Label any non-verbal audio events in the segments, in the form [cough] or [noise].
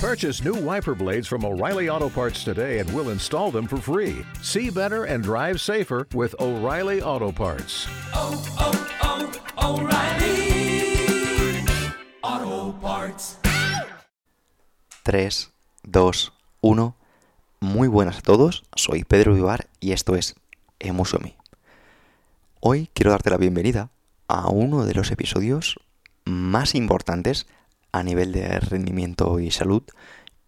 Purchase new wiper blades from O'Reilly Auto Parts today and we'll install them for free. See better and drive safer with O'Reilly Auto Parts. oh, oh, O'Reilly Auto Parts. 3, 2, 1. Muy buenas a todos, soy Pedro Vivar y esto es Emusomi. Hoy quiero darte la bienvenida a uno de los episodios más importantes a nivel de rendimiento y salud.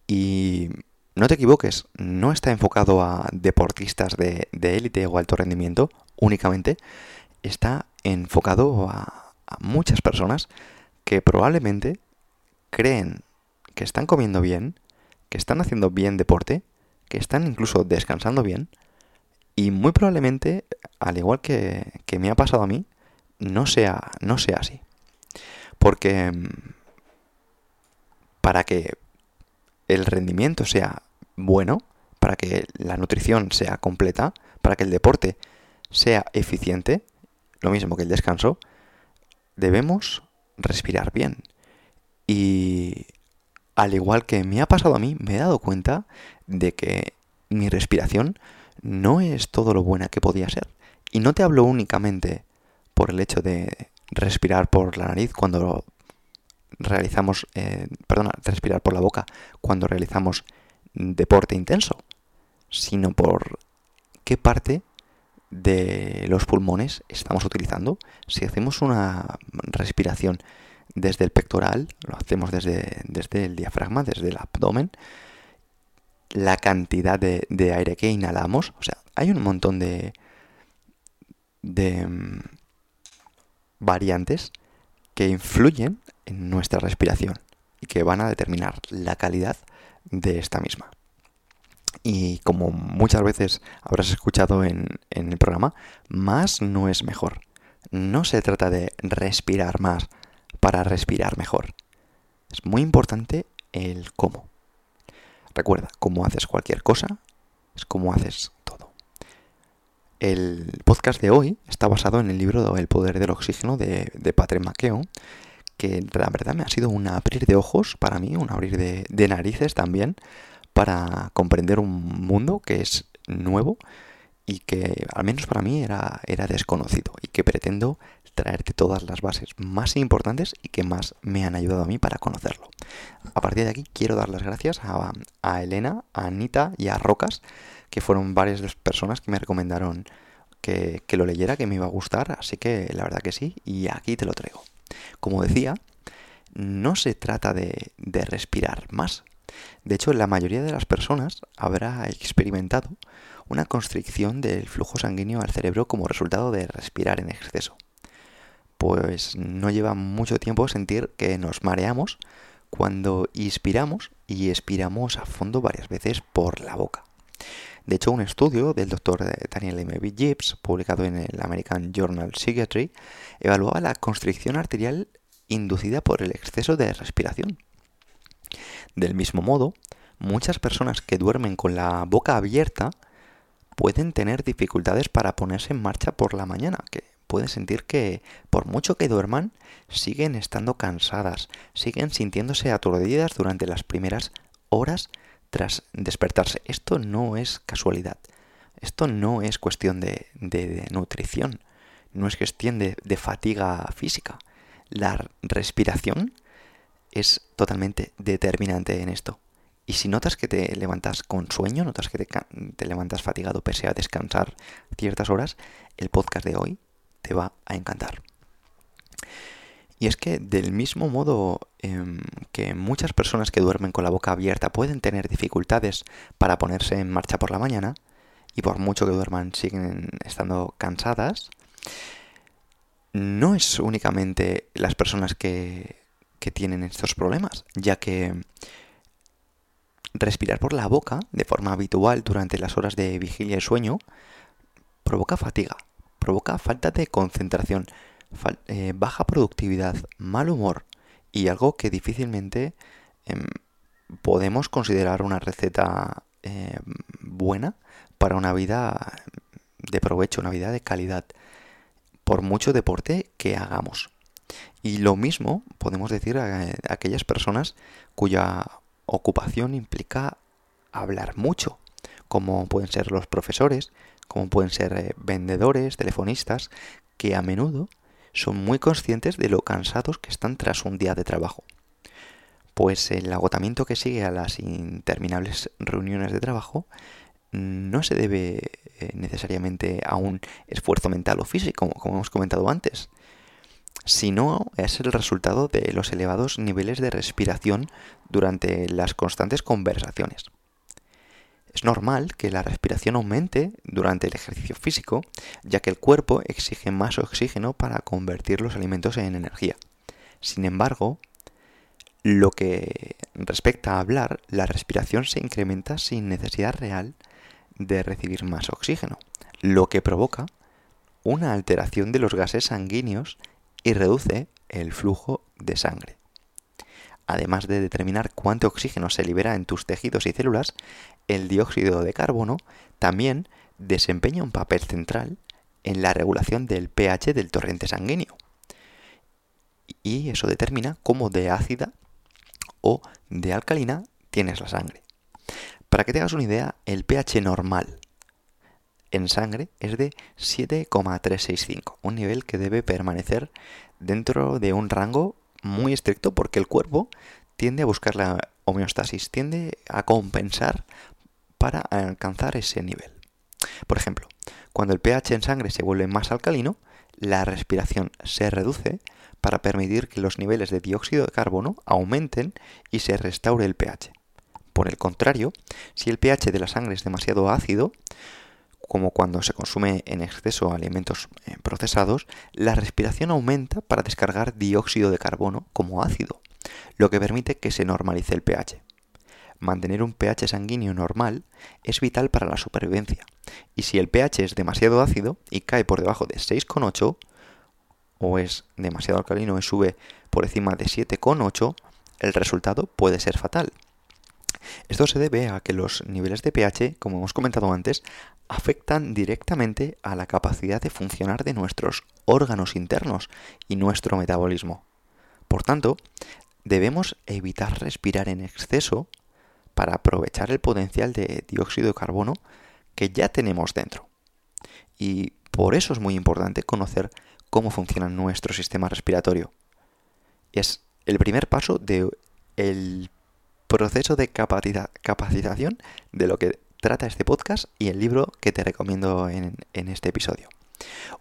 Y no te equivoques, no está enfocado a deportistas de, élite o alto rendimiento únicamente, está enfocado a, a muchas personas que probablemente creen que están comiendo bien, que están haciendo bien deporte, que están incluso descansando bien. Y muy probablemente, al igual que, que me ha pasado a mí, no sea, no sea así. Porque mm, para que el rendimiento sea bueno, para que la nutrición sea completa, para que el deporte sea eficiente, lo mismo que el descanso, debemos respirar bien. Y al igual que me ha pasado a mí, me he dado cuenta de que mi respiración no es todo lo buena que podía ser. Y no te hablo únicamente por el hecho de respirar por la nariz cuando realizamos, eh, perdona, respirar por la boca cuando realizamos deporte intenso, sino por qué parte de los pulmones estamos utilizando. Si hacemos una respiración desde el pectoral, lo hacemos desde, desde el diafragma, desde el abdomen, la cantidad de, de aire que inhalamos, o sea, hay un montón de, de mm, variantes que influyen en nuestra respiración y que van a determinar la calidad de esta misma. Y como muchas veces habrás escuchado en, en el programa, más no es mejor. No se trata de respirar más para respirar mejor. Es muy importante el cómo. Recuerda, cómo haces cualquier cosa es como haces. El podcast de hoy está basado en el libro El poder del oxígeno de, de Patrick McKeown, que la verdad me ha sido un abrir de ojos para mí, un abrir de, de narices también, para comprender un mundo que es nuevo y que al menos para mí era, era desconocido y que pretendo traerte todas las bases más importantes y que más me han ayudado a mí para conocerlo. A partir de aquí quiero dar las gracias a, Elena, a Anita y a Rocas, que fueron varias de las personas que me recomendaron que, que lo leyera, que me iba a gustar, así que la verdad que sí, y aquí te lo traigo. Como decía, no se trata de, de respirar más. De hecho, la mayoría de las personas habrá experimentado una constricción del flujo sanguíneo al cerebro como resultado de respirar en exceso. Pues no lleva mucho tiempo sentir que nos mareamos cuando inspiramos y expiramos a fondo varias veces por la boca. De hecho, un estudio del doctor Daniel M. B. Gibbs, publicado en el American Journal Psychiatry, evaluaba la constricción arterial inducida por el exceso de respiración. Del mismo modo, muchas personas que duermen con la boca abierta pueden tener dificultades para ponerse en marcha por la mañana, pueden sentir que por mucho que duerman, siguen estando cansadas, siguen sintiéndose aturdidas durante las primeras horas tras despertarse. Esto no es casualidad. Esto no es cuestión de, de, nutrición. No es cuestión de, de fatiga física. La respiración es totalmente determinante en esto. Y si notas que te levantas con sueño, notas que te, te, levantas fatigado pese a descansar ciertas horas, el podcast de hoy te va a encantar. Y es que del mismo modo eh, que muchas personas que duermen con la boca abierta pueden tener dificultades para ponerse en marcha por la mañana, y por mucho que duerman siguen estando cansadas, no es únicamente las personas que, que tienen estos problemas, ya que respirar por la boca de forma habitual durante las horas de vigilia y sueño provoca fatiga, provoca falta de concentración, eh, baja productividad, mal humor y algo que difícilmente eh, podemos considerar una receta eh, buena para una vida de provecho, una vida de calidad, por mucho deporte que hagamos. Y lo mismo podemos decir a, aquellas personas cuya ocupación implica hablar mucho, como pueden ser los profesores, como pueden ser eh, vendedores, telefonistas, que a menudo son muy conscientes de lo cansados que están tras un día de trabajo. Pues el agotamiento que sigue a las interminables reuniones de trabajo no se debe eh, necesariamente a un esfuerzo mental o físico, como hemos comentado antes, sino es el resultado de los elevados niveles de respiración durante las constantes conversaciones. Es normal que la respiración aumente durante el ejercicio físico, ya que el cuerpo exige más oxígeno para convertir los alimentos en energía. Sin embargo, lo que respecta a hablar, la respiración se incrementa sin necesidad real de recibir más oxígeno, lo que provoca una alteración de los gases sanguíneos y reduce el flujo de sangre. Además de determinar cuánto oxígeno se libera en tus tejidos y células, el dióxido de carbono también desempeña un papel central en la regulación del pH del torrente sanguíneo. Y eso determina cómo de ácida o de alcalina tienes la sangre. Para que te hagas una idea, el pH normal en sangre es de 7,365, un nivel que debe permanecer dentro de un rango muy estricto porque el cuerpo tiende a buscar la homeostasis, tiende a compensar para alcanzar ese nivel. Por ejemplo, cuando el pH en sangre se vuelve más alcalino, la respiración se reduce para permitir que los niveles de dióxido de carbono aumenten y se restaure el pH. Por el contrario, si el pH de la sangre es demasiado ácido, como cuando se consume en exceso alimentos eh, procesados, la respiración aumenta para descargar dióxido de carbono como ácido, lo que permite que se normalice el pH. Mantener un pH sanguíneo normal es vital para la supervivencia, y si el pH es demasiado ácido y cae por debajo de 6,8, o es demasiado alcalino y sube por encima de 7,8, el resultado puede ser fatal. Esto se debe a que los niveles de pH, como hemos comentado antes, afectan directamente a la capacidad de funcionar de nuestros órganos internos y nuestro metabolismo. Por tanto, debemos evitar respirar en exceso para aprovechar el potencial de dióxido de carbono que ya tenemos dentro. Y por eso es muy importante conocer cómo funciona nuestro sistema respiratorio. Es el primer paso del proceso de capacitación de lo que trata este podcast y el libro que te recomiendo en, este episodio.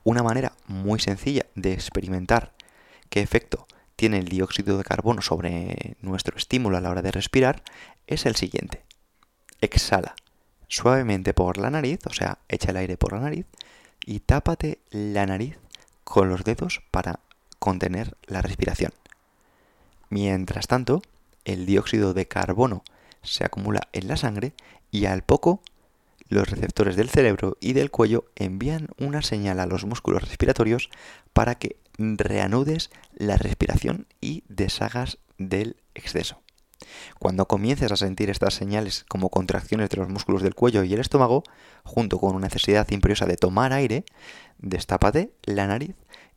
Una manera muy sencilla de experimentar qué efecto tiene el dióxido de carbono sobre nuestro estímulo a la hora de respirar es el siguiente. Exhala suavemente por la nariz, o sea, echa el aire por la nariz y tápate la nariz con los dedos para contener la respiración. Mientras tanto, el dióxido de carbono se acumula en la sangre y al poco los receptores del cerebro y del cuello envían una señal a los músculos respiratorios para que reanudes la respiración y deshagas del exceso. Cuando comiences a sentir estas señales como contracciones de los músculos del cuello y el estómago, junto con una necesidad imperiosa de tomar aire, destápate la nariz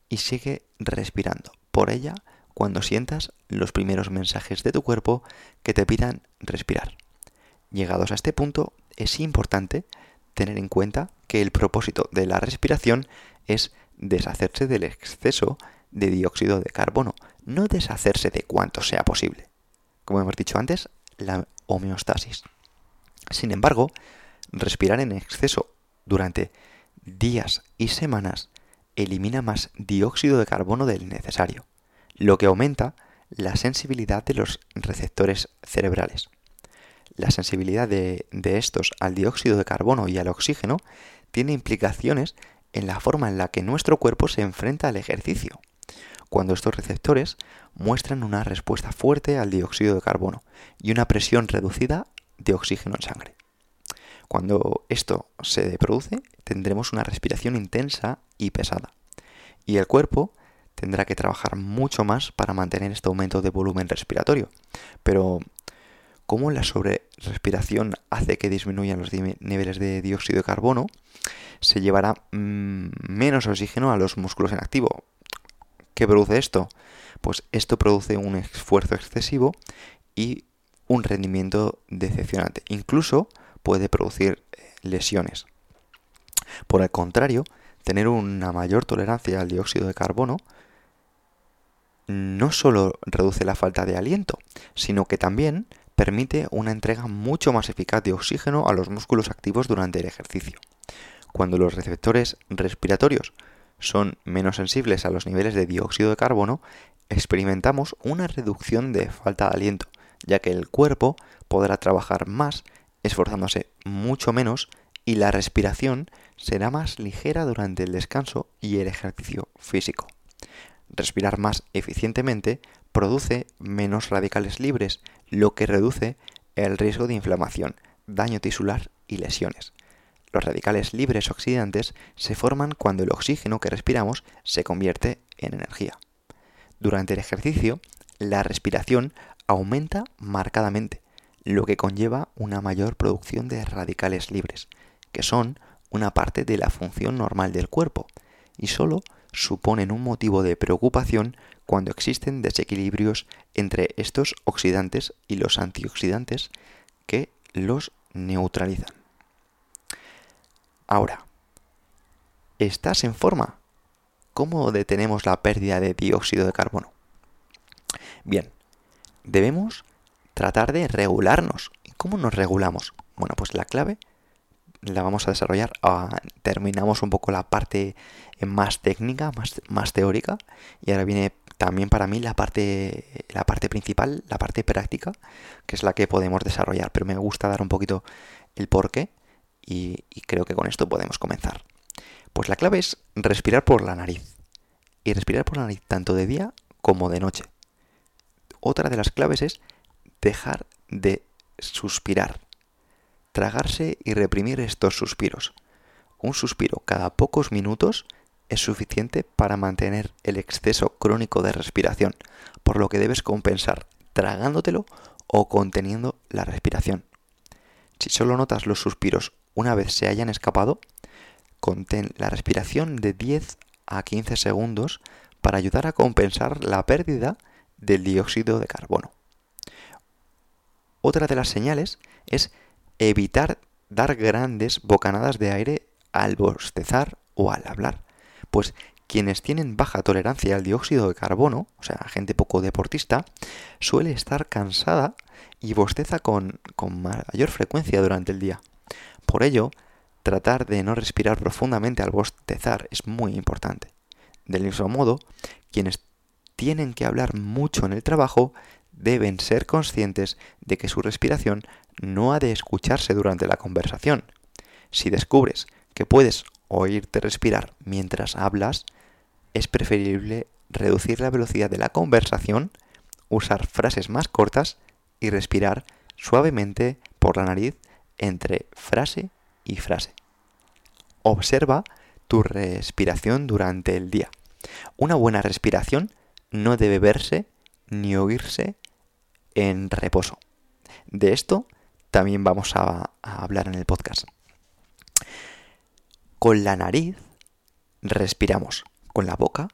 y sigue respirando por ella cuando sientas los primeros mensajes de tu cuerpo que te pidan respirar. Llegados a este punto, es importante tener en cuenta que el propósito de la respiración es deshacerse del exceso de dióxido de carbono, no deshacerse de cuanto sea posible. Como hemos dicho antes, la homeostasis. Sin embargo, respirar en exceso durante días y semanas elimina más dióxido de carbono del necesario, lo que aumenta la sensibilidad de los receptores cerebrales. La sensibilidad de, estos al dióxido de carbono y al oxígeno tiene implicaciones en la forma en la que nuestro cuerpo se enfrenta al ejercicio, cuando estos receptores muestran una respuesta fuerte al dióxido de carbono y una presión reducida de oxígeno en sangre. Cuando esto se produce, tendremos una respiración intensa y pesada, y el cuerpo tendrá que trabajar mucho más para mantener este aumento de volumen respiratorio. Pero cómo la sobrerespiración hace que disminuyan los niveles de dióxido de carbono, se llevará mm, menos oxígeno a los músculos en activo. ¿Qué produce esto? Pues esto produce un esfuerzo excesivo y un rendimiento decepcionante. Incluso puede producir eh, lesiones. Por el contrario, tener una mayor tolerancia al dióxido de carbono no solo reduce la falta de aliento, sino que también permite una entrega mucho más eficaz de oxígeno a los músculos activos durante el ejercicio. Cuando los receptores respiratorios son menos sensibles a los niveles de dióxido de carbono, experimentamos una reducción de falta de aliento, ya que el cuerpo podrá trabajar más esforzándose mucho menos y la respiración será más ligera durante el descanso y el ejercicio físico. Respirar más eficientemente produce menos radicales libres, lo que reduce el riesgo de inflamación, daño tisular y lesiones. Los radicales libres oxidantes se forman cuando el oxígeno que respiramos se convierte en energía. Durante el ejercicio, la respiración aumenta marcadamente, lo que conlleva una mayor producción de radicales libres, que son una parte de la función normal del cuerpo, y solo suponen un motivo de preocupación cuando existen desequilibrios entre estos oxidantes y los antioxidantes que los neutralizan. Ahora, ¿estás en forma? ¿Cómo detenemos la pérdida de dióxido de carbono? Bien, debemos tratar de regularnos. ¿Y cómo nos regulamos? Bueno, pues la clave la vamos a desarrollar. Ah, terminamos un poco la parte más técnica, más, más teórica. Y ahora viene también para mí la parte, la parte principal, la parte práctica, que es la que podemos desarrollar. Pero me gusta dar un poquito el porqué y creo que con esto podemos comenzar. Pues la clave es respirar por la nariz. Y respirar por la nariz tanto de día como de noche. Otra de las claves es dejar de suspirar, tragarse y reprimir estos suspiros. Un suspiro cada pocos minutos es suficiente para mantener el exceso crónico de respiración, por lo que debes compensar tragándotelo o conteniendo la respiración. Si solo notas los suspiros una vez se hayan escapado, contén la respiración de 10 a 15 segundos para ayudar a compensar la pérdida del dióxido de carbono. Otra de las señales es evitar dar grandes bocanadas de aire al bostezar o al hablar, pues quienes tienen baja tolerancia al dióxido de carbono, o sea, gente poco deportista, suele estar cansada y bosteza con, con mayor frecuencia durante el día. Por ello, tratar de no respirar profundamente al bostezar es muy importante. Del mismo modo, quienes tienen que hablar mucho en el trabajo, deben ser conscientes de que su respiración no ha de escucharse durante la conversación. Si descubres que puedes oírte respirar mientras hablas, es preferible reducir la velocidad de la conversación, usar frases más cortas y respirar suavemente por la nariz entre frase y frase. Observa tu respiración durante el día. Una buena respiración no debe verse ni oírse en reposo. De esto también vamos a, hablar en el podcast. Con la nariz respiramos, con la boca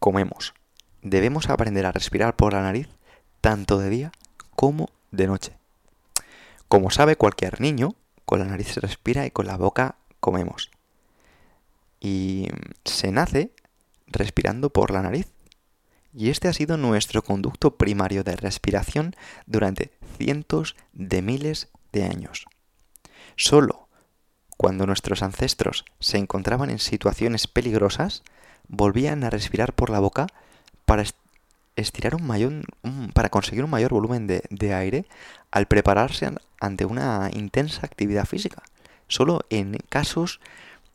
comemos. Debemos aprender a respirar por la nariz tanto de día como de noche. Como sabe cualquier niño, con la nariz se respira y con la boca comemos. Y se nace respirando por la nariz. Y este ha sido nuestro conducto primario de respiración durante cientos de miles de años. Solo cuando nuestros ancestros se encontraban en situaciones peligrosas, volvían a respirar por la boca para estirar un mayor, para conseguir un mayor volumen de, de aire al prepararse ante una intensa actividad física. Solo en casos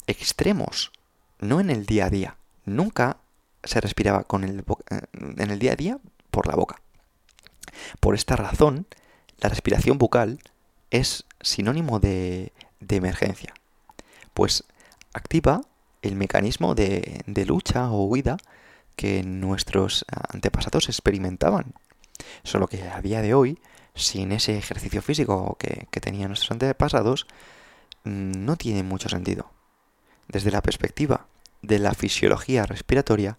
extremos, no en el día a día. Nunca se respiraba con el, eh, en el día a día por la boca. Por esta razón, la respiración bucal es sinónimo de, de emergencia, pues activa el mecanismo de, de, lucha o huida que nuestros antepasados experimentaban. Solo que a día de hoy, sin ese ejercicio físico que, que tenían nuestros antepasados, no tiene mucho sentido. Desde la perspectiva de la fisiología respiratoria,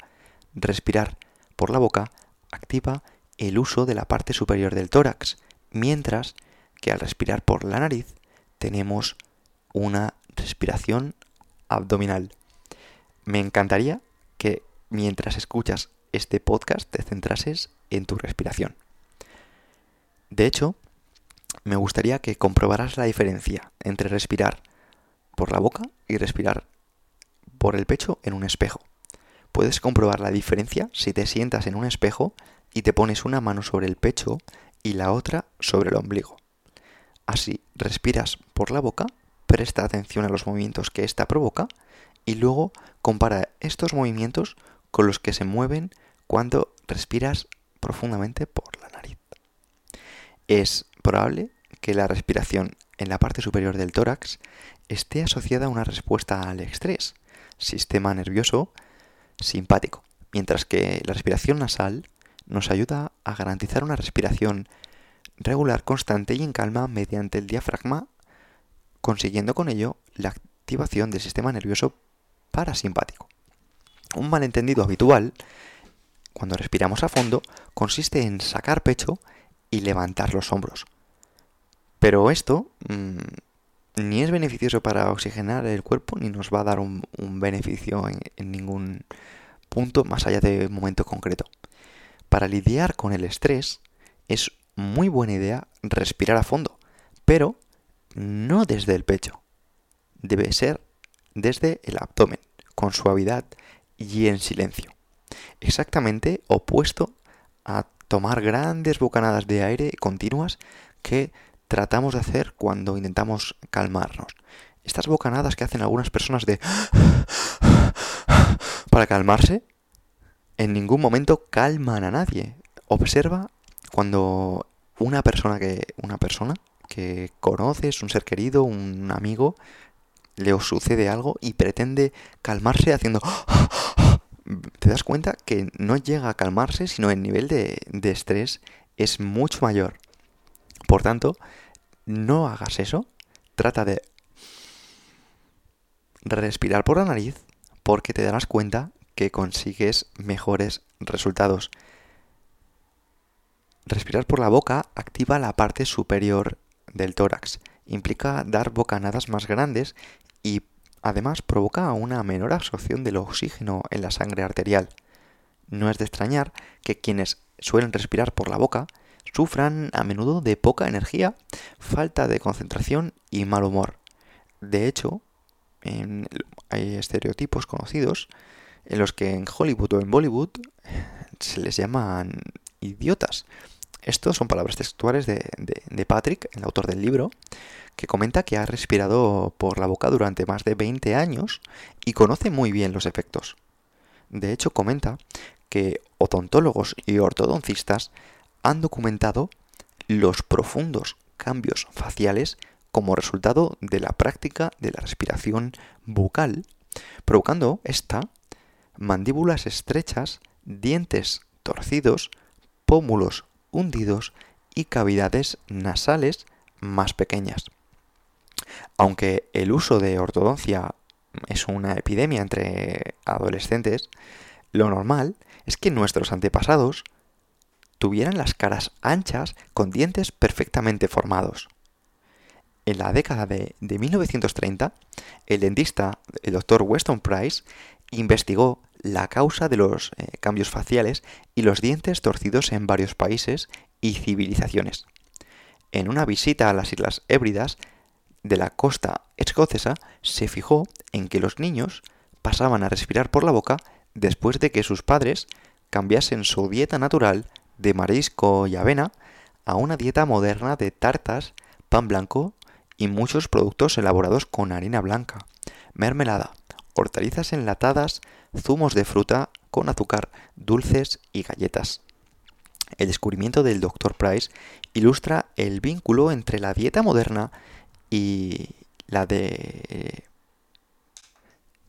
respirar por la boca activa el uso de la parte superior del tórax, mientras que al respirar por la nariz tenemos una respiración abdominal. Me encantaría que mientras escuchas este podcast te centrases en tu respiración. De hecho, me gustaría que comprobaras la diferencia entre respirar por la boca y respirar por el pecho en un espejo. Puedes comprobar la diferencia si te sientas en un espejo y te pones una mano sobre el pecho y la otra sobre el ombligo. Así, respiras por la boca, presta atención a los movimientos que ésta provoca y luego compara estos movimientos con los que se mueven cuando respiras profundamente por la nariz. Es probable que la respiración en la parte superior del tórax esté asociada a una respuesta al estrés, sistema nervioso simpático, mientras que la respiración nasal nos ayuda a garantizar una respiración regular, constante y en calma mediante el diafragma, consiguiendo con ello la activación del sistema nervioso parasimpático. Un malentendido habitual, cuando respiramos a fondo, consiste en sacar pecho y levantar los hombros. Pero esto mmm, ni es beneficioso para oxigenar el cuerpo ni nos va a dar un, beneficio en, en ningún punto más allá de un momento concreto. Para lidiar con el estrés es muy buena idea respirar a fondo, pero no desde el pecho. Debe ser desde el abdomen, con suavidad y en silencio. Exactamente opuesto a tomar grandes bocanadas de aire continuas que tratamos de hacer cuando intentamos calmarnos. Estas bocanadas que hacen algunas personas de para calmarse, en ningún momento calman a nadie. Observa cuando una persona que una persona que conoces, un ser querido, un amigo, le sucede algo y pretende calmarse haciendo te das cuenta que no llega a calmarse, sino el nivel de, de estrés es mucho mayor. Por tanto, no hagas eso. Trata de respirar por la nariz porque te darás cuenta que consigues mejores resultados. Respirar por la boca activa la parte superior del tórax. Implica dar bocanadas más grandes y además provoca una menor absorción del oxígeno en la sangre arterial. No es de extrañar que quienes suelen respirar por la boca sufran a menudo de poca energía, falta de concentración y mal humor. De hecho, hay estereotipos conocidos en los que en Hollywood o en Bollywood se les llaman idiotas. Estos son palabras textuales de, de, Patrick, el autor del libro, que comenta que ha respirado por la boca durante más de 20 años y conoce muy bien los efectos. De hecho, comenta que odontólogos y ortodoncistas han documentado los profundos cambios faciales como resultado de la práctica de la respiración bucal, provocando esta mandíbulas estrechas, dientes torcidos, pómulos hundidos y cavidades nasales más pequeñas. Aunque el uso de ortodoncia es una epidemia entre adolescentes, lo normal es que nuestros antepasados tuvieran las caras anchas con dientes perfectamente formados. En la década de, 1930, el dentista, el doctor Weston Price, investigó la causa de los eh, cambios faciales y los dientes torcidos en varios países y civilizaciones. En una visita a las Islas Hébridas de la costa escocesa, se fijó en que los niños pasaban a respirar por la boca después de que sus padres cambiasen su dieta natural de marisco y avena a una dieta moderna de tartas, pan blanco y muchos productos elaborados con harina blanca, mermelada, hortalizas enlatadas, zumos de fruta con azúcar, dulces y galletas. El descubrimiento del Dr. Price ilustra el vínculo entre la dieta moderna y la de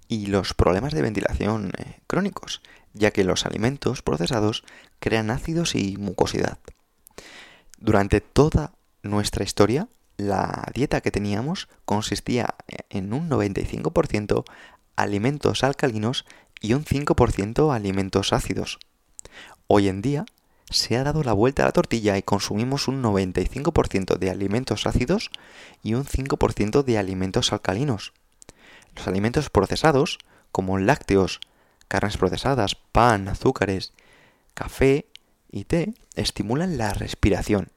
y los problemas de ventilación eh, crónicos, ya que los alimentos procesados crean ácidos y mucosidad. Durante toda nuestra historia, la dieta que teníamos consistía en un 95% alimentos alcalinos y un 5% alimentos ácidos. Hoy en día se ha dado la vuelta a la tortilla y consumimos un 95% de alimentos ácidos y un 5% de alimentos alcalinos. Los alimentos procesados, como lácteos, carnes procesadas, pan, azúcares, café y té, estimulan la respiración,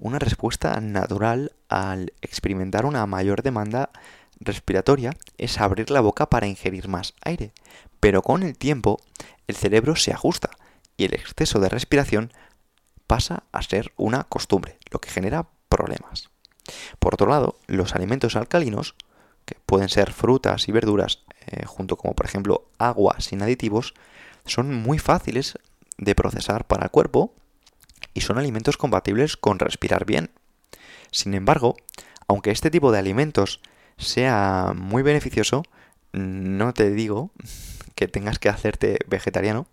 una respuesta natural al experimentar una mayor demanda respiratoria es abrir la boca para ingerir más aire, pero con el tiempo el cerebro se ajusta y el exceso de respiración pasa a ser una costumbre, lo que genera problemas. Por otro lado, los alimentos alcalinos, que pueden ser frutas y verduras, eh, junto como por ejemplo agua sin aditivos, son muy fáciles de procesar para el cuerpo y son alimentos compatibles con respirar bien. Sin embargo, aunque este tipo de alimentos sea muy beneficioso, no te digo que tengas que hacerte vegetariano,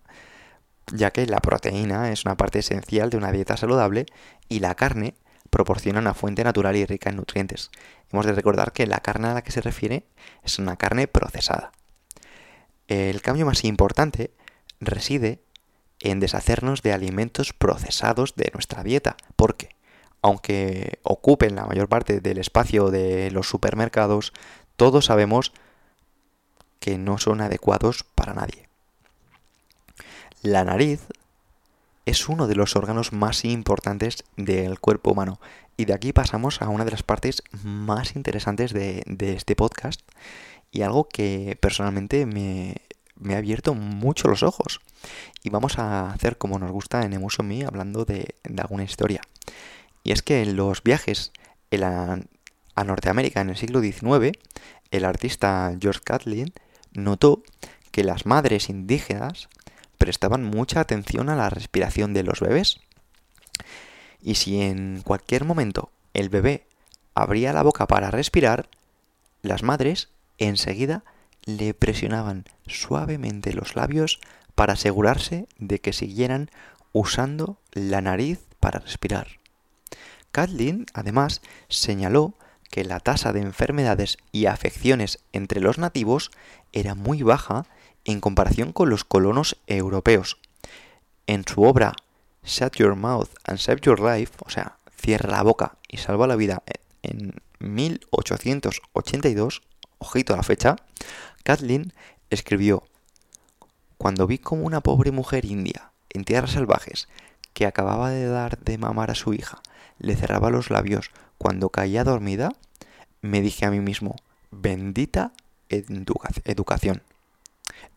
ya que la proteína es una parte esencial de una dieta saludable y la carne proporciona una fuente natural y rica en nutrientes. Hemos de recordar que la carne a la que se refiere es una carne procesada. El cambio más importante reside en deshacernos de alimentos procesados de nuestra dieta, porque aunque ocupen la mayor parte del espacio de los supermercados, todos sabemos que no son adecuados para nadie. La nariz es uno de los órganos más importantes del cuerpo humano. Y de aquí pasamos a una de las partes más interesantes de, este podcast y algo que personalmente me, ha abierto mucho los ojos. Y vamos a hacer como nos gusta en Emuso Me hablando de, alguna historia. Y es que en los viajes a Norteamérica en el siglo XIX, el artista George Catlin notó que las madres indígenas prestaban mucha atención a la respiración de los bebés. Y si en cualquier momento el bebé abría la boca para respirar, las madres enseguida le presionaban suavemente los labios para asegurarse de que siguieran usando la nariz para respirar. Kathleen, además, señaló que la tasa de enfermedades y afecciones entre los nativos era muy baja en comparación con los colonos europeos. En su obra Shut Your Mouth and Save Your Life, o sea, Cierra la boca y salva la vida, en 1882, ojito a la fecha, Kathleen escribió, Cuando vi como una pobre mujer india, en tierras salvajes, que acababa de dar de mamar a su hija, le cerraba los labios cuando caía dormida, me dije a mí mismo, bendita educación.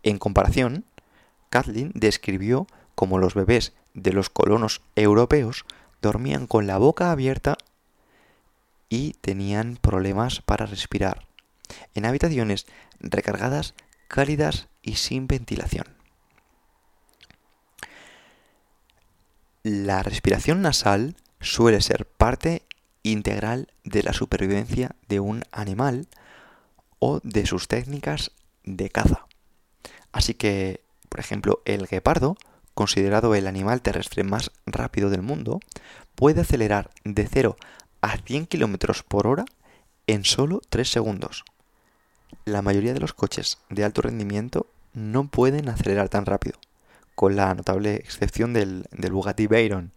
En comparación, Kathleen describió cómo los bebés de los colonos europeos dormían con la boca abierta y tenían problemas para respirar, en habitaciones recargadas, cálidas y sin ventilación. La respiración nasal suele ser parte integral de la supervivencia de un animal o de sus técnicas de caza. Así que, por ejemplo, el guepardo, considerado el animal terrestre más rápido del mundo, puede acelerar de 0 a 100 km por hora en solo 3 segundos. La mayoría de los coches de alto rendimiento no pueden acelerar tan rápido, con la notable excepción del, Bugatti Veyron.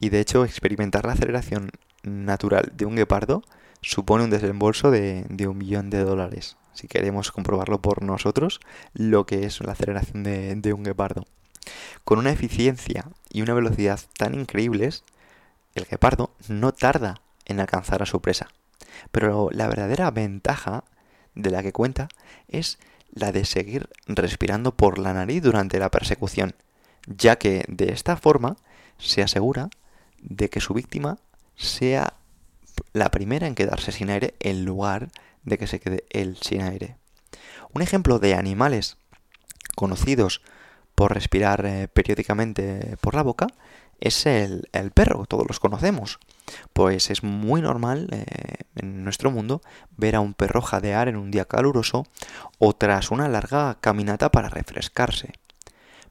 Y de hecho, experimentar la aceleración natural de un guepardo supone un desembolso de un millón de dólares si queremos comprobarlo por nosotros, lo que es la aceleración de, un guepardo. Con una eficiencia y una velocidad tan increíbles, el guepardo no tarda en alcanzar a su presa. Pero la verdadera ventaja de la que cuenta es la de seguir respirando por la nariz durante la persecución, ya que de esta forma se asegura de que su víctima sea la primera en quedarse sin aire en lugar de que se quede él sin aire. Un ejemplo de animales conocidos por respirar eh, periódicamente por la boca es el, perro, todos los conocemos. Pues es muy normal eh, en nuestro mundo ver a un perro jadear en un día caluroso o tras una larga caminata para refrescarse.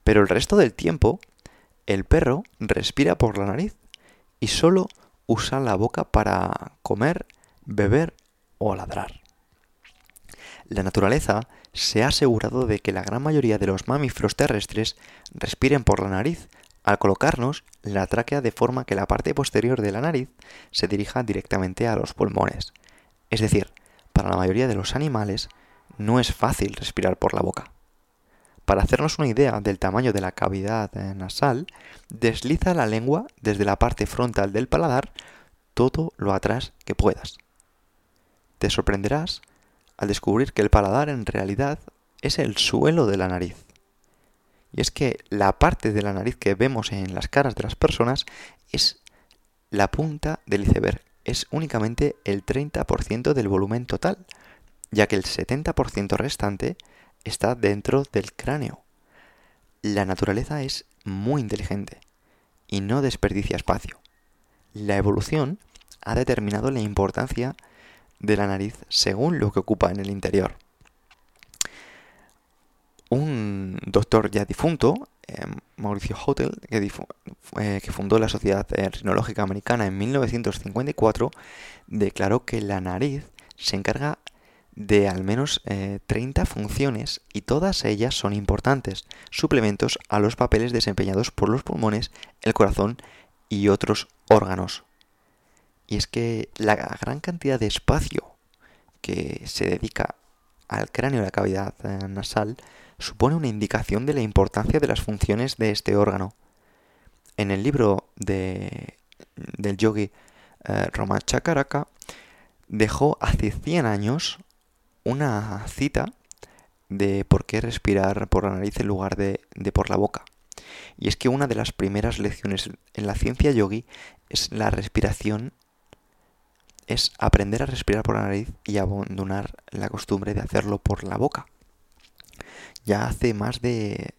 Pero el resto del tiempo, el perro respira por la nariz y solo usa la boca para comer, beber o ladrar la naturaleza se ha asegurado de que la gran mayoría de los mamíferos terrestres respiren por la nariz, al colocarnos la tráquea de forma que la parte posterior de la nariz se dirija directamente a los pulmones. Es decir, para la mayoría de los animales no es fácil respirar por la boca. Para hacernos una idea del tamaño de la cavidad eh, nasal, desliza la lengua desde la parte frontal del paladar todo lo atrás que puedas. Te sorprenderás al descubrir que el paladar en realidad es el suelo de la nariz. Y es que la parte de la nariz que vemos en las caras de las personas es la punta del iceberg. Es únicamente el 30% del volumen total, ya que el 70% restante está dentro del cráneo. La naturaleza es muy inteligente y no desperdicia espacio. La evolución ha determinado la importancia de la nariz según lo que ocupa en el interior un doctor ya difunto, eh, Mauricio Hotel, eh, que, fundó la Sociedad Rinológica Americana en 1954, declaró que la nariz se encarga de al menos 30 eh, funciones y todas ellas son importantes, suplementos a los papeles desempeñados por los pulmones, el corazón y otros órganos. Y es que la gran cantidad de espacio que se dedica al cráneo y la cavidad nasal supone una indicación de la importancia de las funciones de este órgano. En el libro de, del yogi eh, Chakaraka dejó hace 100 años una cita de por qué respirar por la nariz en lugar de, de por la boca. Y es que una de las primeras lecciones en la ciencia yogi es la respiración, es aprender a respirar por la nariz y abandonar la costumbre de hacerlo por la boca. Ya hace más de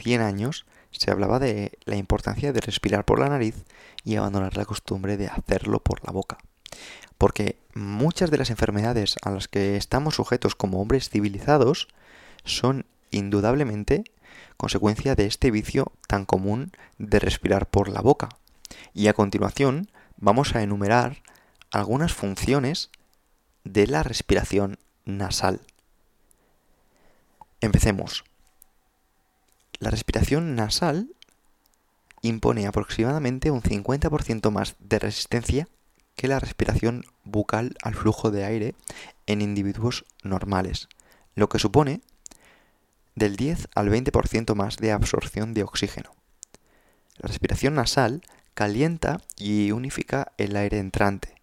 100 años se hablaba de la importancia de respirar por la nariz y abandonar la costumbre de hacerlo por la boca. Porque muchas de las enfermedades a las que estamos sujetos como hombres civilizados son indudablemente consecuencia de este vicio tan común de respirar por la boca. Y a continuación vamos a enumerar algunas funciones de la respiración nasal. Empecemos. La respiración nasal impone aproximadamente un 50% más de resistencia que la respiración bucal al flujo de aire en individuos normales, lo que supone del 10 al 20% más de absorción de oxígeno. La respiración nasal calienta y unifica el aire entrante.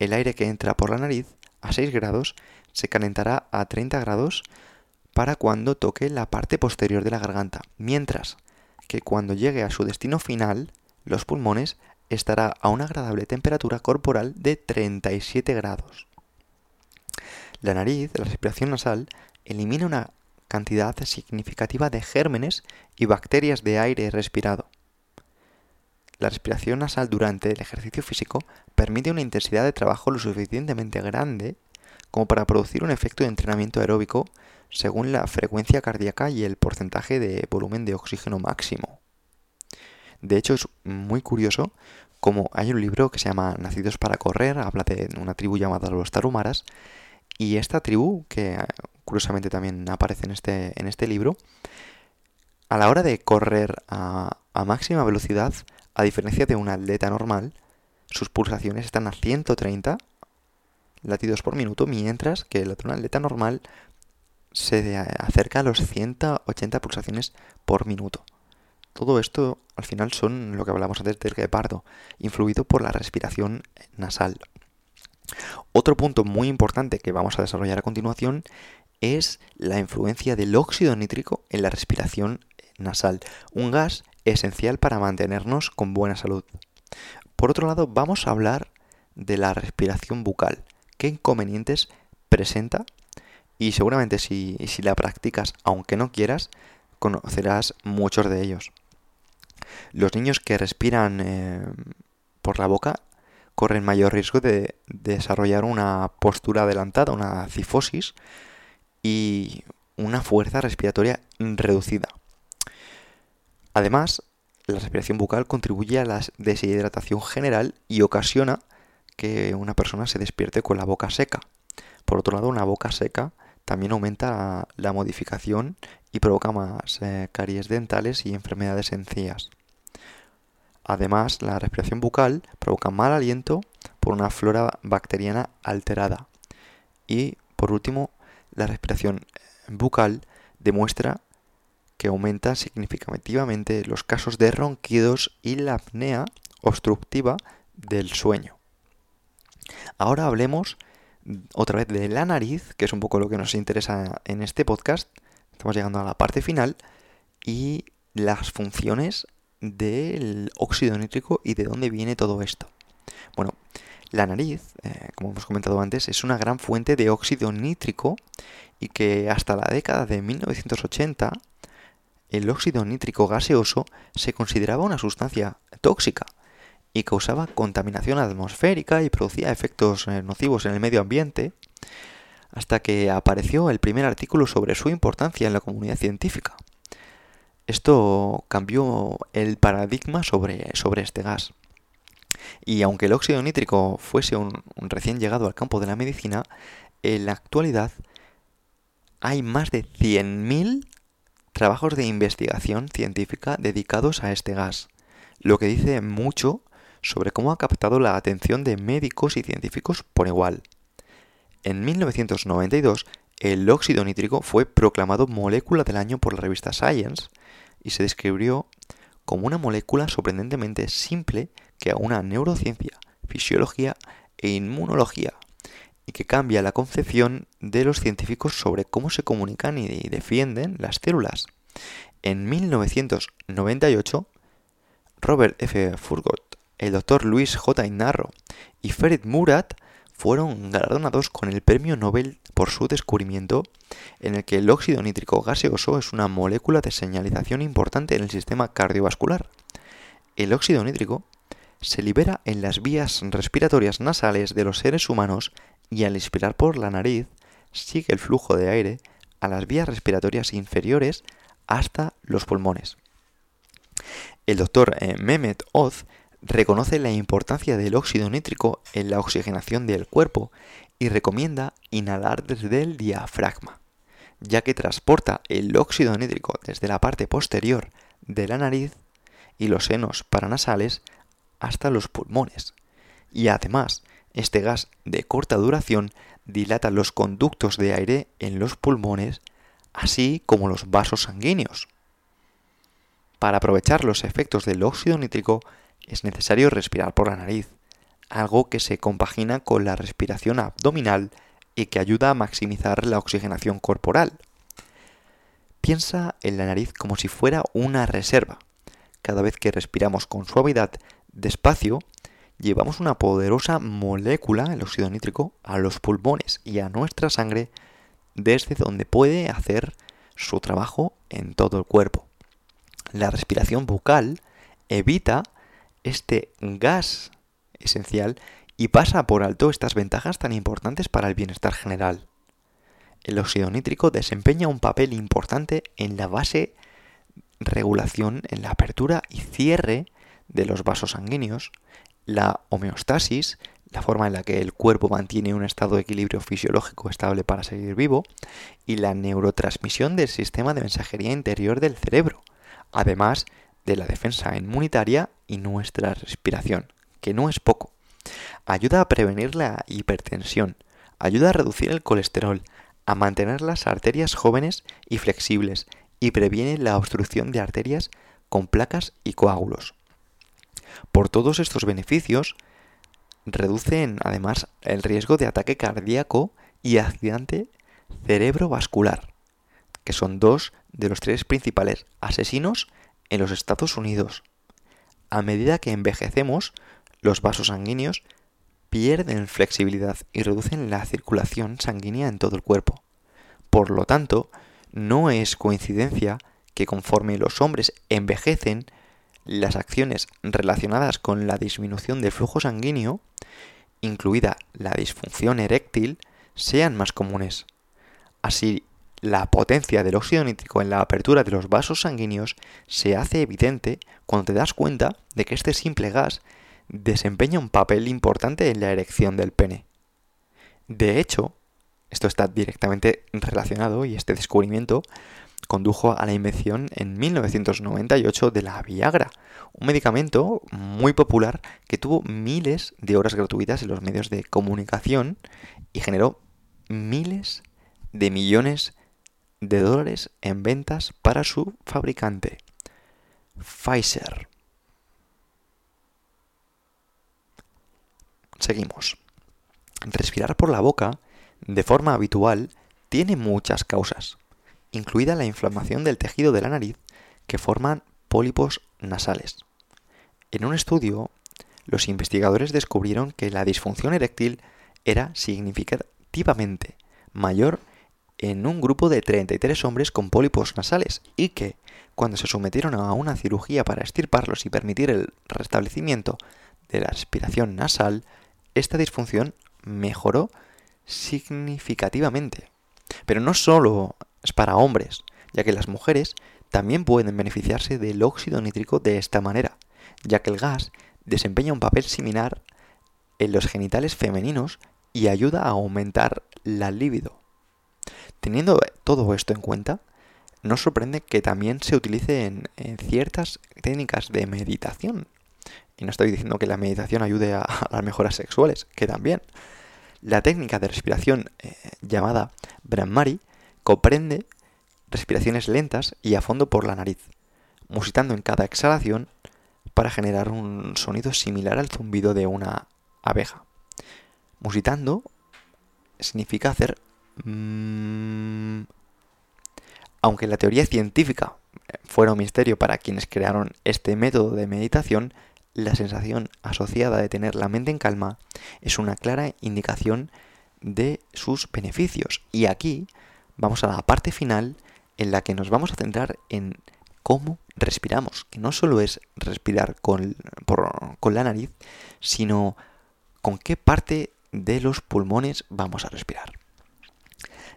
El aire que entra por la nariz a 6 grados se calentará a 30 grados para cuando toque la parte posterior de la garganta, mientras que cuando llegue a su destino final, los pulmones estará a una agradable temperatura corporal de 37 grados. La nariz, la respiración nasal, elimina una cantidad significativa de gérmenes y bacterias de aire respirado. La respiración nasal durante el ejercicio físico permite una intensidad de trabajo lo suficientemente grande como para producir un efecto de entrenamiento aeróbico según la frecuencia cardíaca y el porcentaje de volumen de oxígeno máximo. De hecho, es muy curioso como hay un libro que se llama Nacidos para correr, habla de una tribu llamada los tarumaras, y esta tribu, que eh, curiosamente también aparece en este, en este libro, a la hora de correr a, a máxima velocidad, a diferencia de un atleta normal, sus pulsaciones están a 130 latidos por minuto, mientras que el atleta normal se acerca a los 180 pulsaciones por minuto. Todo esto al final son lo que hablamos antes del guepardo, influido por la respiración nasal. Otro punto muy importante que vamos a desarrollar a continuación es la influencia del óxido nítrico en la respiración nasal, un gas esencial para mantenernos con buena salud. Por otro lado, vamos a hablar de la respiración bucal. ¿Qué inconvenientes presenta y seguramente si, la practicas aunque no quieras, conocerás muchos de ellos. Los niños que respiran eh, por la boca corren mayor riesgo de, desarrollar una postura adelantada, una cifosis y una fuerza respiratoria reducida. Además, la respiración bucal contribuye a la deshidratación general y ocasiona que una persona se despierte con la boca seca. Por otro lado, una boca seca también aumenta la modificación y provoca más eh, caries dentales y enfermedades encías. Además, la respiración bucal provoca mal aliento por una flora bacteriana alterada. Y, por último, la respiración bucal demuestra que aumenta significativamente los casos de ronquidos y la apnea obstructiva del sueño. Ahora hablemos otra vez de la nariz, que es un poco lo que nos interesa en este podcast. Estamos llegando a la parte final y las funciones del óxido nítrico y de dónde viene todo esto. Bueno, la nariz, eh, como hemos comentado antes, es una gran fuente de óxido nítrico y que hasta la década de 1980 el óxido nítrico gaseoso se consideraba una sustancia tóxica y causaba contaminación atmosférica y producía efectos eh, nocivos en el medio ambiente, hasta que apareció el primer artículo sobre su importancia en la comunidad científica. Esto cambió el paradigma sobre, sobre este gas. Y aunque el óxido nítrico fuese un, recién llegado al campo de la medicina, en la actualidad hay más de 100.000 trabajos de investigación científica dedicados a este gas, lo que dice mucho sobre cómo ha captado la atención de médicos y científicos por igual. En 1992, el óxido nítrico fue proclamado molécula del año por la revista Science y se describió como una molécula sorprendentemente simple que una neurociencia, fisiología e inmunología y que cambia la concepción de los científicos sobre cómo se comunican y defienden las células. En 1998, Robert F. Furgot el doctor Luis J. Inarro y Ferit Murat fueron galardonados con el premio Nobel por su descubrimiento en el que el óxido nítrico gaseoso es una molécula de señalización importante en el sistema cardiovascular. El óxido nítrico se libera en las vías respiratorias nasales de los seres humanos y al inspirar por la nariz sigue el flujo de aire a las vías respiratorias inferiores hasta los pulmones. El doctor eh, Mehmet Oz reconoce la importancia del óxido nítrico en la oxigenación del cuerpo y recomienda inhalar desde el diafragma, ya que transporta el óxido nítrico desde la parte posterior de la nariz y los senos paranasales hasta los pulmones. Y además, este gas de corta duración dilata los conductos de aire en los pulmones, así como los vasos sanguíneos. Para aprovechar los efectos del óxido nítrico, es necesario respirar por la nariz, algo que se compagina con la respiración abdominal y que ayuda a maximizar la oxigenación corporal. Piensa en la nariz como si fuera una reserva. Cada vez que respiramos con suavidad, despacio, llevamos una poderosa molécula, el óxido nítrico, a los pulmones y a nuestra sangre, desde donde puede hacer su trabajo en todo el cuerpo. La respiración bucal evita este gas esencial y pasa por alto estas ventajas tan importantes para el bienestar general. El óxido nítrico desempeña un papel importante en la base regulación, en la apertura y cierre de los vasos sanguíneos, la homeostasis, la forma en la que el cuerpo mantiene un estado de equilibrio fisiológico estable para seguir vivo, y la neurotransmisión del sistema de mensajería interior del cerebro, además de la defensa inmunitaria y nuestra respiración, que no es poco. Ayuda a prevenir la hipertensión, ayuda a reducir el colesterol, a mantener las arterias jóvenes y flexibles y previene la obstrucción de arterias con placas y coágulos. Por todos estos beneficios, reducen además el riesgo de ataque cardíaco y accidente cerebrovascular, que son dos de los tres principales asesinos en los Estados Unidos a medida que envejecemos, los vasos sanguíneos pierden flexibilidad y reducen la circulación sanguínea en todo el cuerpo. Por lo tanto, no es coincidencia que conforme los hombres envejecen, las acciones relacionadas con la disminución del flujo sanguíneo, incluida la disfunción eréctil, sean más comunes. Así, la potencia del óxido nítrico en la apertura de los vasos sanguíneos se hace evidente cuando te das cuenta de que este simple gas desempeña un papel importante en la erección del pene. De hecho, esto está directamente relacionado y este descubrimiento condujo a la invención en 1998 de la Viagra, un medicamento muy popular que tuvo miles de horas gratuitas en los medios de comunicación y generó miles de millones de dólares en ventas para su fabricante, Pfizer. Seguimos. Respirar por la boca de forma habitual tiene muchas causas, incluida la inflamación del tejido de la nariz que forman pólipos nasales. En un estudio, los investigadores descubrieron que la disfunción eréctil era significativamente mayor en un grupo de 33 hombres con pólipos nasales y que, cuando se sometieron a una cirugía para estirparlos y permitir el restablecimiento de la respiración nasal, esta disfunción mejoró significativamente. Pero no solo es para hombres, ya que las mujeres también pueden beneficiarse del óxido nítrico de esta manera, ya que el gas desempeña un papel similar en los genitales femeninos y ayuda a aumentar la libido. Teniendo todo esto en cuenta, no sorprende que también se utilice en, ciertas técnicas de meditación. Y no estoy diciendo que la meditación ayude [laughs] a, las mejoras sexuales, que también. La técnica de respiración eh, llamada Brahmari comprende respiraciones lentas y a fondo por la nariz, musitando en cada exhalación para generar un sonido similar al zumbido de una abeja. Musitando significa hacer... Mm, aunque la teoría científica eh, fuera un misterio para quienes crearon este método de meditación, la sensación asociada de tener la mente en calma es una clara indicación de sus beneficios. Y aquí vamos a la parte final en la que nos vamos a centrar en cómo respiramos, que no solo es respirar con, con la nariz, sino con qué parte de los pulmones vamos a respirar.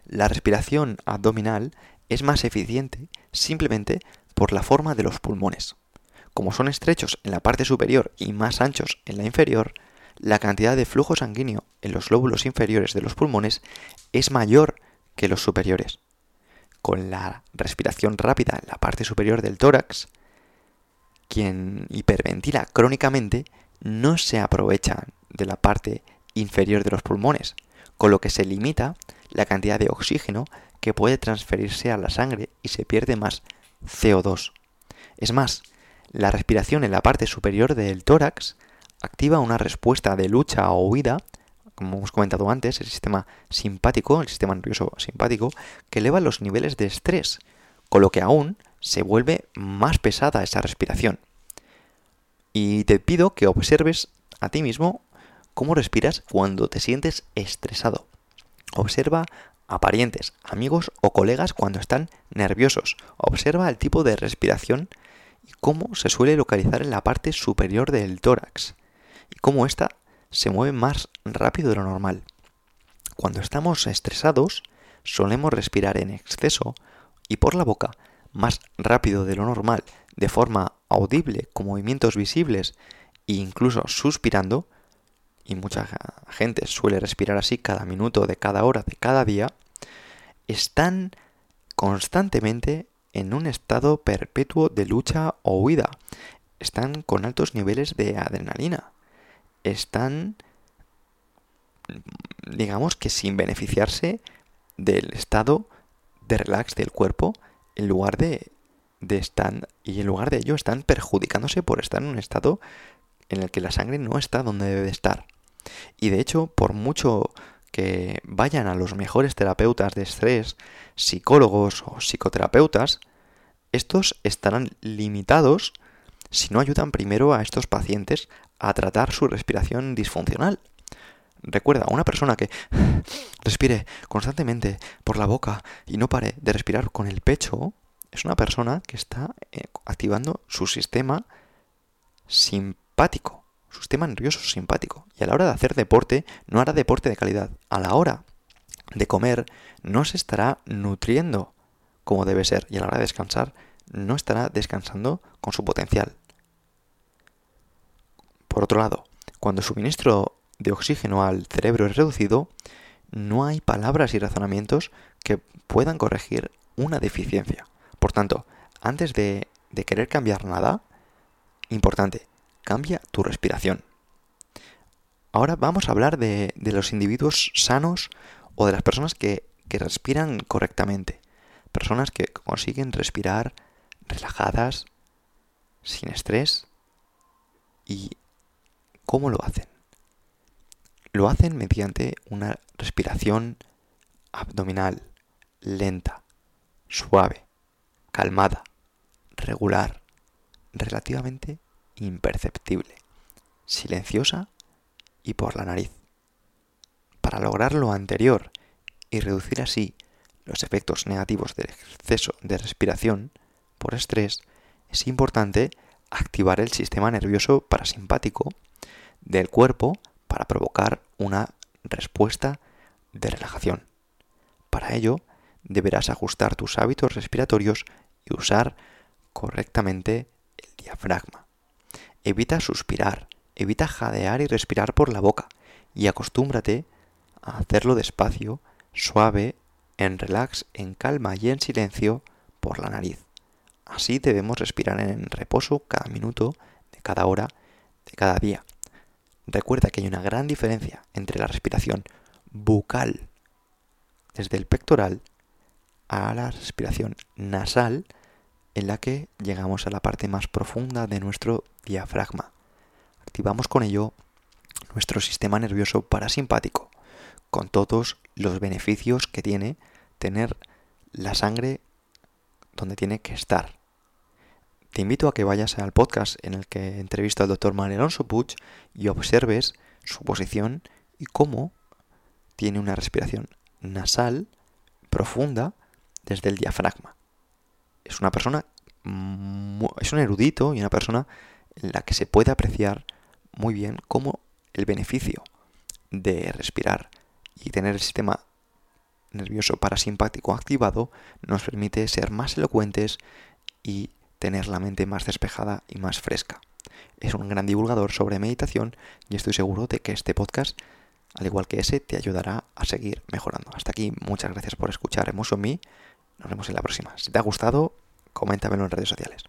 La respiración abdominal es más eficiente simplemente por la forma de los pulmones. Como son estrechos en la parte superior y más anchos en la inferior, la cantidad de flujo sanguíneo en los lóbulos inferiores de los pulmones es mayor que los superiores. Con la respiración rápida en la parte superior del tórax, quien hiperventila crónicamente no se aprovecha de la parte inferior de los pulmones, con lo que se limita la cantidad de oxígeno que puede transferirse a la sangre y se pierde más CO2. Es más, la respiración en la parte superior del tórax activa una respuesta de lucha o huida como hemos comentado antes, el sistema simpático, el sistema nervioso simpático, que eleva los niveles de estrés, con lo que aún se vuelve más pesada esa respiración. Y te pido que observes a ti mismo cómo respiras cuando te sientes estresado. Observa a parientes, amigos o colegas cuando están nerviosos. Observa el tipo de respiración y cómo se suele localizar en la parte superior del tórax y cómo ésta se mueve más rápido de lo normal. Cuando estamos estresados, solemos respirar en exceso y por la boca más rápido de lo normal, de forma audible, con movimientos visibles e incluso suspirando, y mucha gente suele respirar así cada minuto de cada hora de cada día, están constantemente en un estado perpetuo de lucha o huida. Están con altos niveles de adrenalina están, digamos que sin beneficiarse del estado de relax del cuerpo, en lugar de, estar, y en lugar de ello están perjudicándose por estar en un estado en el que la sangre no está donde debe estar. Y de hecho, por mucho que vayan a los mejores terapeutas de estrés, psicólogos o psicoterapeutas, estos estarán limitados si no ayudan primero a estos pacientes a tratar su respiración disfuncional. Recuerda, una persona que [sighs] respire constantemente por la boca y no pare de respirar con el pecho, es una persona que está eh, activando su sistema simpático, sistema nervioso simpático. Y a la hora de hacer deporte, no hará deporte de calidad. A la hora de comer, no se estará nutriendo como debe ser. Y a la hora de descansar, no estará descansando con su potencial. Por otro lado, cuando el suministro de oxígeno al cerebro es reducido, no hay palabras y razonamientos que puedan corregir una deficiencia. Por tanto, antes de, de querer cambiar nada, importante, cambia tu respiración. Ahora vamos a hablar de, los individuos sanos o de las personas que, que respiran correctamente. Personas que consiguen respirar relajadas, sin estrés. ¿Y cómo lo hacen? Lo hacen mediante una respiración abdominal lenta, suave, calmada, regular, relativamente imperceptible, silenciosa y por la nariz. Para lograr lo anterior y reducir así los efectos negativos del exceso de respiración por estrés, es importante activar el sistema nervioso parasimpático del cuerpo para provocar una respuesta de relajación. Para ello, deberás ajustar tus hábitos respiratorios y usar correctamente el diafragma. Evita suspirar, evita jadear y respirar por la boca y acostúmbrate a hacerlo despacio, suave, en relax, en calma y en silencio por la nariz. Así debemos respirar en reposo cada minuto de cada hora de cada día. Recuerda que hay una gran diferencia entre la respiración bucal desde el pectoral a la respiración nasal en la que llegamos a la parte más profunda de nuestro diafragma. Activamos con ello nuestro sistema nervioso parasimpático, con todos los beneficios que tiene tener la sangre donde tiene que estar. Te invito a que vayas al podcast en el que entrevisto al doctor Manuel Alonso Puig y observes su posición y cómo tiene una respiración nasal profunda desde el diafragma. Es una persona, es un erudito y una persona en la que se puede apreciar muy bien cómo el beneficio de respirar y tener el sistema nervioso parasimpático activado nos permite ser más elocuentes y tener la mente más despejada y más fresca. Es un gran divulgador sobre meditación y estoy seguro de que este podcast, al igual que ese, te ayudará a seguir mejorando. Hasta aquí, muchas gracias por escuchar Emotion Me. Nos vemos en la próxima. Si te ha gustado, coméntamelo en redes sociales.